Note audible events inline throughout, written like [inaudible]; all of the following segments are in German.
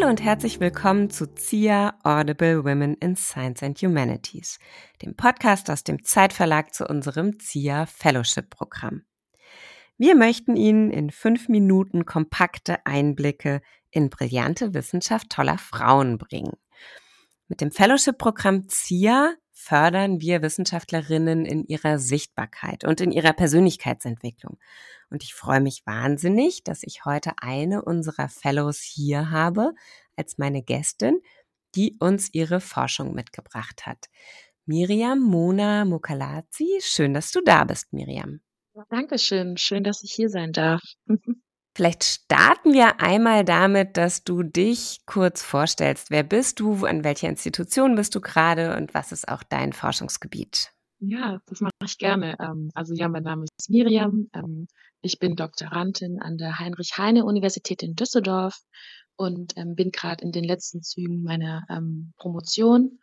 Hallo und herzlich willkommen zu ZIA Audible Women in Science and Humanities, dem Podcast aus dem Zeitverlag zu unserem ZIA Fellowship Programm. Wir möchten Ihnen in fünf Minuten kompakte Einblicke in brillante Wissenschaft toller Frauen bringen. Mit dem Fellowship-Programm ZIA fördern wir Wissenschaftlerinnen in ihrer Sichtbarkeit und in ihrer Persönlichkeitsentwicklung. Und ich freue mich wahnsinnig, dass ich heute eine unserer Fellows hier habe als meine Gästin, die uns ihre Forschung mitgebracht hat. Miriam Mona Mukalazi, schön, dass du da bist, Miriam. Dankeschön, schön, dass ich hier sein darf. [laughs] Vielleicht starten wir einmal damit, dass du dich kurz vorstellst. Wer bist du? An welcher Institution bist du gerade? Und was ist auch dein Forschungsgebiet? Ja, das mache ich gerne. Ähm, also ja, mein Name ist Miriam. Ähm, ich bin Doktorandin an der Heinrich-Heine-Universität in Düsseldorf und ähm, bin gerade in den letzten Zügen meiner Promotion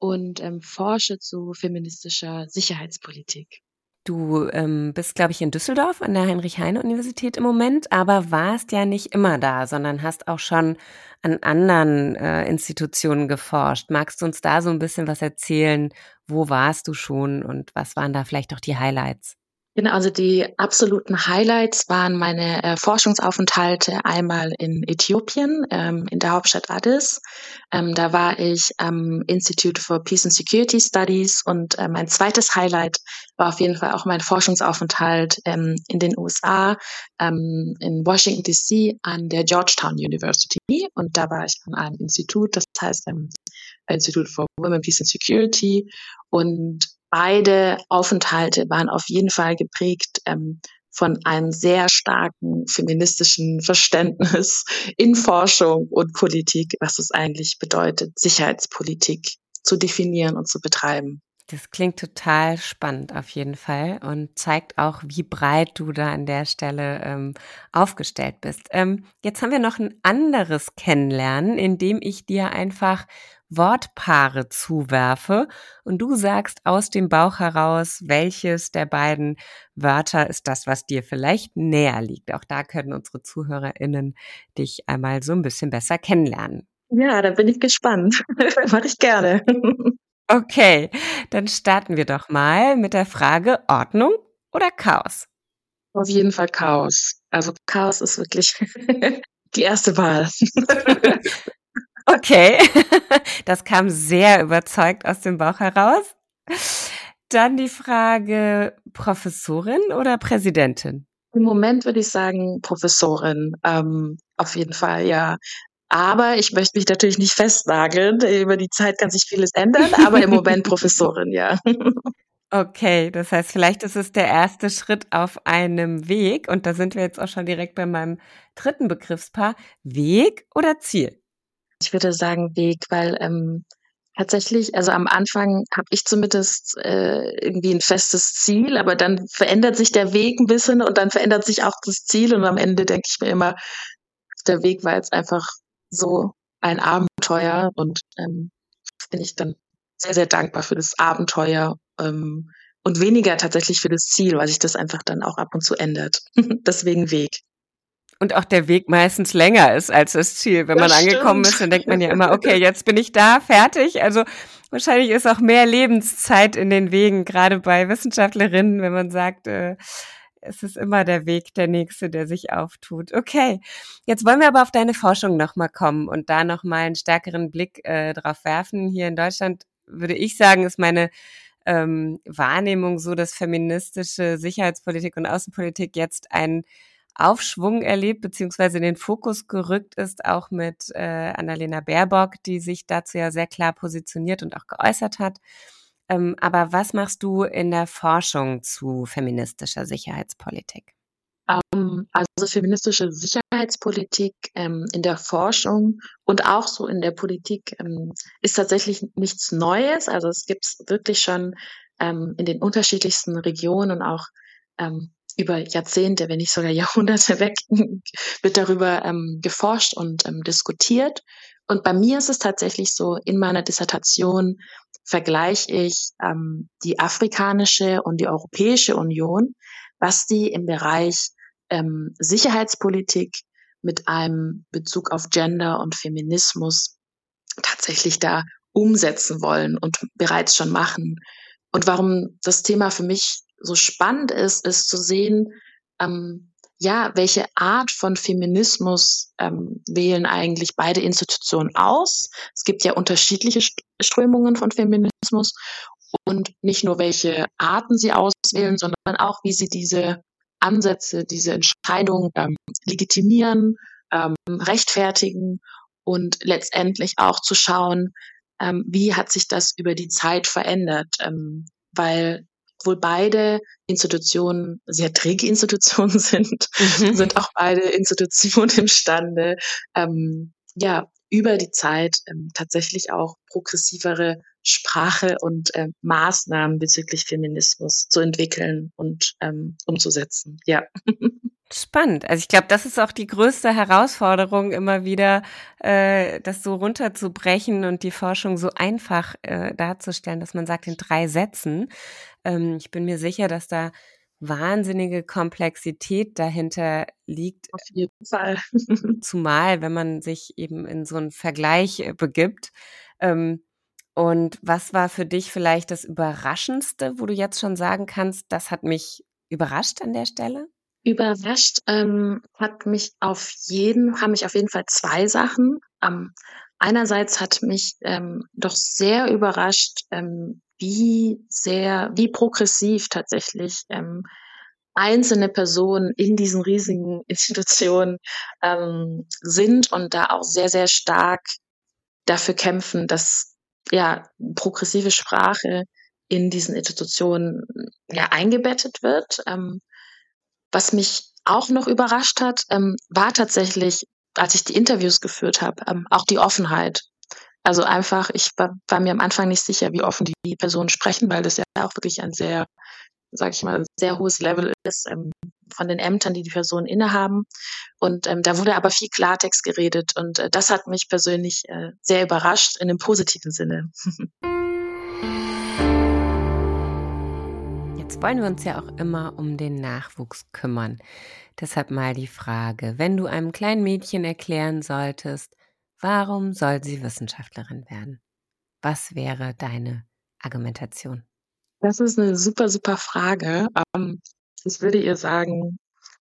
und forsche zu feministischer Sicherheitspolitik. Du ähm, bist, glaube ich, in Düsseldorf an der Heinrich-Heine-Universität im Moment, aber warst ja nicht immer da, sondern hast auch schon an anderen äh, Institutionen geforscht. Magst du uns da so ein bisschen was erzählen? Wo warst du schon und was waren da vielleicht auch die Highlights? Genau, also die absoluten Highlights waren meine äh, Forschungsaufenthalte einmal in Äthiopien, ähm, in der Hauptstadt Addis. Ähm, da war ich am Institute for Peace and Security Studies und äh, mein zweites Highlight war auf jeden Fall auch mein Forschungsaufenthalt ähm, in den USA, ähm, in Washington DC an der Georgetown University. Und da war ich an einem Institut, das heißt ähm, Institute for Women, Peace and Security. Und beide Aufenthalte waren auf jeden Fall geprägt ähm, von einem sehr starken feministischen Verständnis in Forschung und Politik, was es eigentlich bedeutet, Sicherheitspolitik zu definieren und zu betreiben. Das klingt total spannend auf jeden Fall und zeigt auch, wie breit du da an der Stelle ähm, aufgestellt bist. Ähm, jetzt haben wir noch ein anderes Kennenlernen, in dem ich dir einfach Wortpaare zuwerfe und du sagst aus dem Bauch heraus, welches der beiden Wörter ist das, was dir vielleicht näher liegt. Auch da können unsere ZuhörerInnen dich einmal so ein bisschen besser kennenlernen. Ja, da bin ich gespannt. [laughs] Mache ich gerne. Okay, dann starten wir doch mal mit der Frage Ordnung oder Chaos? Auf jeden Fall Chaos. Also Chaos ist wirklich [laughs] die erste Wahl. [laughs] Okay, [laughs] das kam sehr überzeugt aus dem Bauch heraus. Dann die Frage Professorin oder Präsidentin? Im Moment würde ich sagen Professorin. Ähm, auf jeden Fall, ja. Aber ich möchte mich natürlich nicht festnageln. Über die Zeit kann sich vieles ändern, aber im Moment [laughs] Professorin, ja. Okay, das heißt, vielleicht ist es der erste Schritt auf einem Weg und da sind wir jetzt auch schon direkt bei meinem dritten Begriffspaar. Weg oder Ziel? Ich würde sagen Weg, weil ähm, tatsächlich, also am Anfang habe ich zumindest äh, irgendwie ein festes Ziel, aber dann verändert sich der Weg ein bisschen und dann verändert sich auch das Ziel und am Ende denke ich mir immer, der Weg war jetzt einfach so ein Abenteuer und ähm, bin ich dann sehr, sehr dankbar für das Abenteuer ähm, und weniger tatsächlich für das Ziel, weil sich das einfach dann auch ab und zu ändert. [laughs] Deswegen Weg. Und auch der Weg meistens länger ist als das Ziel. Wenn das man stimmt. angekommen ist, dann denkt man ja immer, [laughs] okay, jetzt bin ich da, fertig. Also wahrscheinlich ist auch mehr Lebenszeit in den Wegen, gerade bei Wissenschaftlerinnen, wenn man sagt, äh, es ist immer der Weg der nächste, der sich auftut. Okay, jetzt wollen wir aber auf deine Forschung nochmal kommen und da nochmal einen stärkeren Blick äh, drauf werfen. Hier in Deutschland würde ich sagen, ist meine ähm, Wahrnehmung so, dass feministische Sicherheitspolitik und Außenpolitik jetzt ein Aufschwung erlebt, beziehungsweise in den Fokus gerückt ist, auch mit äh, Annalena Baerbock, die sich dazu ja sehr klar positioniert und auch geäußert hat. Ähm, aber was machst du in der Forschung zu feministischer Sicherheitspolitik? Ähm, also feministische Sicherheitspolitik ähm, in der Forschung und auch so in der Politik ähm, ist tatsächlich nichts Neues. Also es gibt es wirklich schon ähm, in den unterschiedlichsten Regionen und auch ähm, über Jahrzehnte, wenn nicht sogar [laughs] Jahrhunderte weg, wird darüber ähm, geforscht und ähm, diskutiert. Und bei mir ist es tatsächlich so, in meiner Dissertation vergleiche ich ähm, die afrikanische und die Europäische Union, was die im Bereich ähm, Sicherheitspolitik mit einem Bezug auf Gender und Feminismus tatsächlich da umsetzen wollen und bereits schon machen. Und warum das Thema für mich so spannend ist, ist zu sehen, ähm, ja, welche Art von Feminismus ähm, wählen eigentlich beide Institutionen aus? Es gibt ja unterschiedliche Strömungen von Feminismus und nicht nur welche Arten sie auswählen, sondern auch, wie sie diese Ansätze, diese Entscheidungen ähm, legitimieren, ähm, rechtfertigen und letztendlich auch zu schauen, ähm, wie hat sich das über die Zeit verändert, ähm, weil wohl beide Institutionen sehr träge Institutionen [laughs] sind, mhm. sind auch beide Institutionen imstande, ähm, ja, über die Zeit ähm, tatsächlich auch progressivere Sprache und äh, Maßnahmen bezüglich Feminismus zu entwickeln und ähm, umzusetzen. Ja. [laughs] Spannend. Also ich glaube, das ist auch die größte Herausforderung, immer wieder äh, das so runterzubrechen und die Forschung so einfach äh, darzustellen, dass man sagt in drei Sätzen. Ähm, ich bin mir sicher, dass da wahnsinnige Komplexität dahinter liegt. Auf jeden Fall. [laughs] Zumal, wenn man sich eben in so einen Vergleich äh, begibt. Ähm, und was war für dich vielleicht das Überraschendste, wo du jetzt schon sagen kannst, das hat mich überrascht an der Stelle? Überrascht ähm, hat mich auf jeden, haben mich auf jeden Fall zwei Sachen. Ähm, einerseits hat mich ähm, doch sehr überrascht, ähm, wie sehr, wie progressiv tatsächlich ähm, einzelne Personen in diesen riesigen [laughs] Institutionen ähm, sind und da auch sehr, sehr stark dafür kämpfen, dass ja, progressive Sprache in diesen Institutionen ja eingebettet wird. Ähm, was mich auch noch überrascht hat, ähm, war tatsächlich, als ich die Interviews geführt habe, ähm, auch die Offenheit. Also einfach, ich war, war, mir am Anfang nicht sicher, wie offen die Personen sprechen, weil das ja auch wirklich ein sehr, sag ich mal, sehr hohes Level ist ähm, von den Ämtern, die die Personen innehaben. Und ähm, da wurde aber viel Klartext geredet und äh, das hat mich persönlich äh, sehr überrascht in einem positiven Sinne. [laughs] Jetzt wollen wir uns ja auch immer um den Nachwuchs kümmern. Deshalb mal die Frage, wenn du einem kleinen Mädchen erklären solltest, warum soll sie Wissenschaftlerin werden? Was wäre deine Argumentation? Das ist eine super, super Frage. Ähm, ich würde ihr sagen,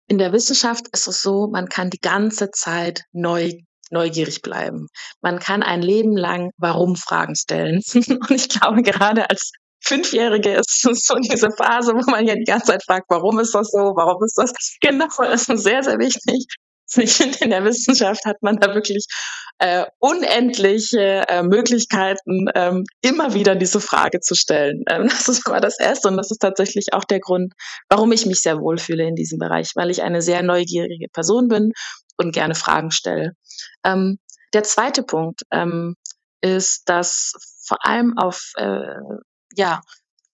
in der Wissenschaft ist es so, man kann die ganze Zeit neu neugierig bleiben. Man kann ein Leben lang Warum-Fragen stellen. [laughs] Und ich glaube, gerade als Fünfjährige ist [laughs] so diese Phase, wo man ja die ganze Zeit fragt, warum ist das so, warum ist das? [laughs] Genau, das ist sehr, sehr wichtig. Ich finde, in der Wissenschaft hat man da wirklich äh, unendliche äh, Möglichkeiten, ähm, immer wieder diese Frage zu stellen. Ähm, das ist aber das Erste und das ist tatsächlich auch der Grund, warum ich mich sehr wohlfühle in diesem Bereich, weil ich eine sehr neugierige Person bin und gerne Fragen stelle. Ähm, der zweite Punkt ähm, ist, dass vor allem auf äh, ja,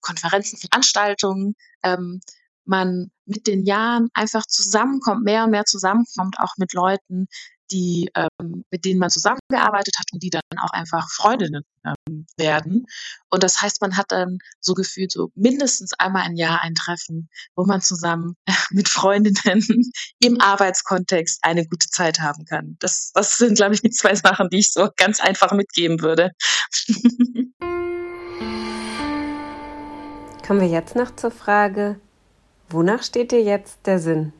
Konferenzen, Veranstaltungen, ähm, man mit den Jahren einfach zusammenkommt, mehr und mehr zusammenkommt, auch mit Leuten, die, ähm, mit denen man zusammengearbeitet hat und die dann auch einfach Freundinnen ähm, werden. Und das heißt, man hat dann so gefühlt so mindestens einmal im Jahr ein Treffen, wo man zusammen [laughs] mit Freundinnen im Arbeitskontext eine gute Zeit haben kann. Das, das sind, glaube ich, die zwei Sachen, die ich so ganz einfach mitgeben würde. [laughs] Kommen wir jetzt noch zur Frage, wonach steht dir jetzt der Sinn?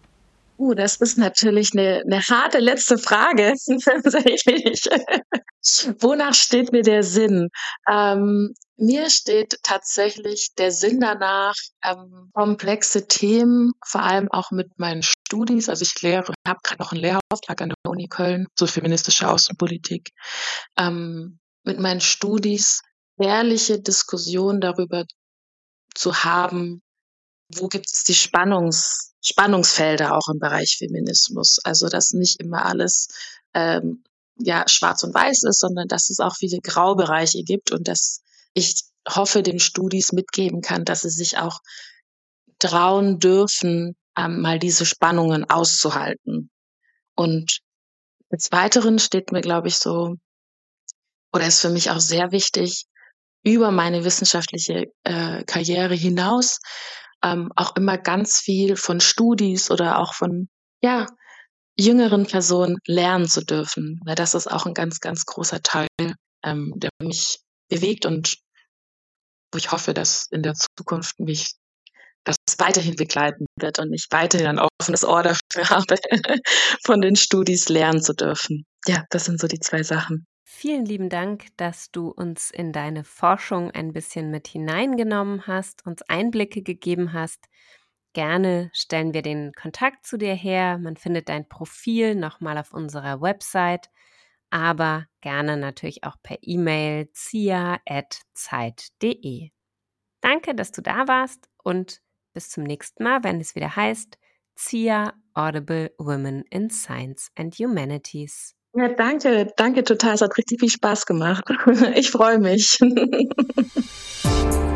Uh, das ist natürlich eine, eine harte letzte Frage. [laughs] Wonach steht mir der Sinn? Ähm, mir steht tatsächlich der Sinn danach, ähm, komplexe Themen, vor allem auch mit meinen Studis, also ich lehre, habe gerade noch einen Lehrauftrag an der Uni Köln zur feministische Außenpolitik, ähm, mit meinen Studis ehrliche Diskussionen darüber zu haben, wo gibt es die Spannungs, Spannungsfelder auch im Bereich Feminismus. Also dass nicht immer alles ähm, ja schwarz und weiß ist, sondern dass es auch viele Graubereiche gibt und dass ich hoffe, den Studis mitgeben kann, dass sie sich auch trauen dürfen, ähm, mal diese Spannungen auszuhalten. Und des Weiteren steht mir, glaube ich, so, oder ist für mich auch sehr wichtig, über meine wissenschaftliche äh, Karriere hinaus ähm, auch immer ganz viel von Studis oder auch von ja jüngeren Personen lernen zu dürfen. Weil das ist auch ein ganz, ganz großer Teil, ähm, der mich bewegt und wo ich hoffe, dass in der Zukunft mich das weiterhin begleiten wird und ich weiterhin ein offenes Ohr dafür [laughs] habe, von den Studis lernen zu dürfen. Ja, das sind so die zwei Sachen. Vielen lieben Dank, dass du uns in deine Forschung ein bisschen mit hineingenommen hast, uns Einblicke gegeben hast. Gerne stellen wir den Kontakt zu dir her. Man findet dein Profil nochmal auf unserer Website, aber gerne natürlich auch per E-Mail zia.zeit.de. Danke, dass du da warst und bis zum nächsten Mal, wenn es wieder heißt ZIA Audible Women in Science and Humanities. Ja, danke, danke total. Es hat richtig viel Spaß gemacht. [laughs] Ich freue mich. [laughs]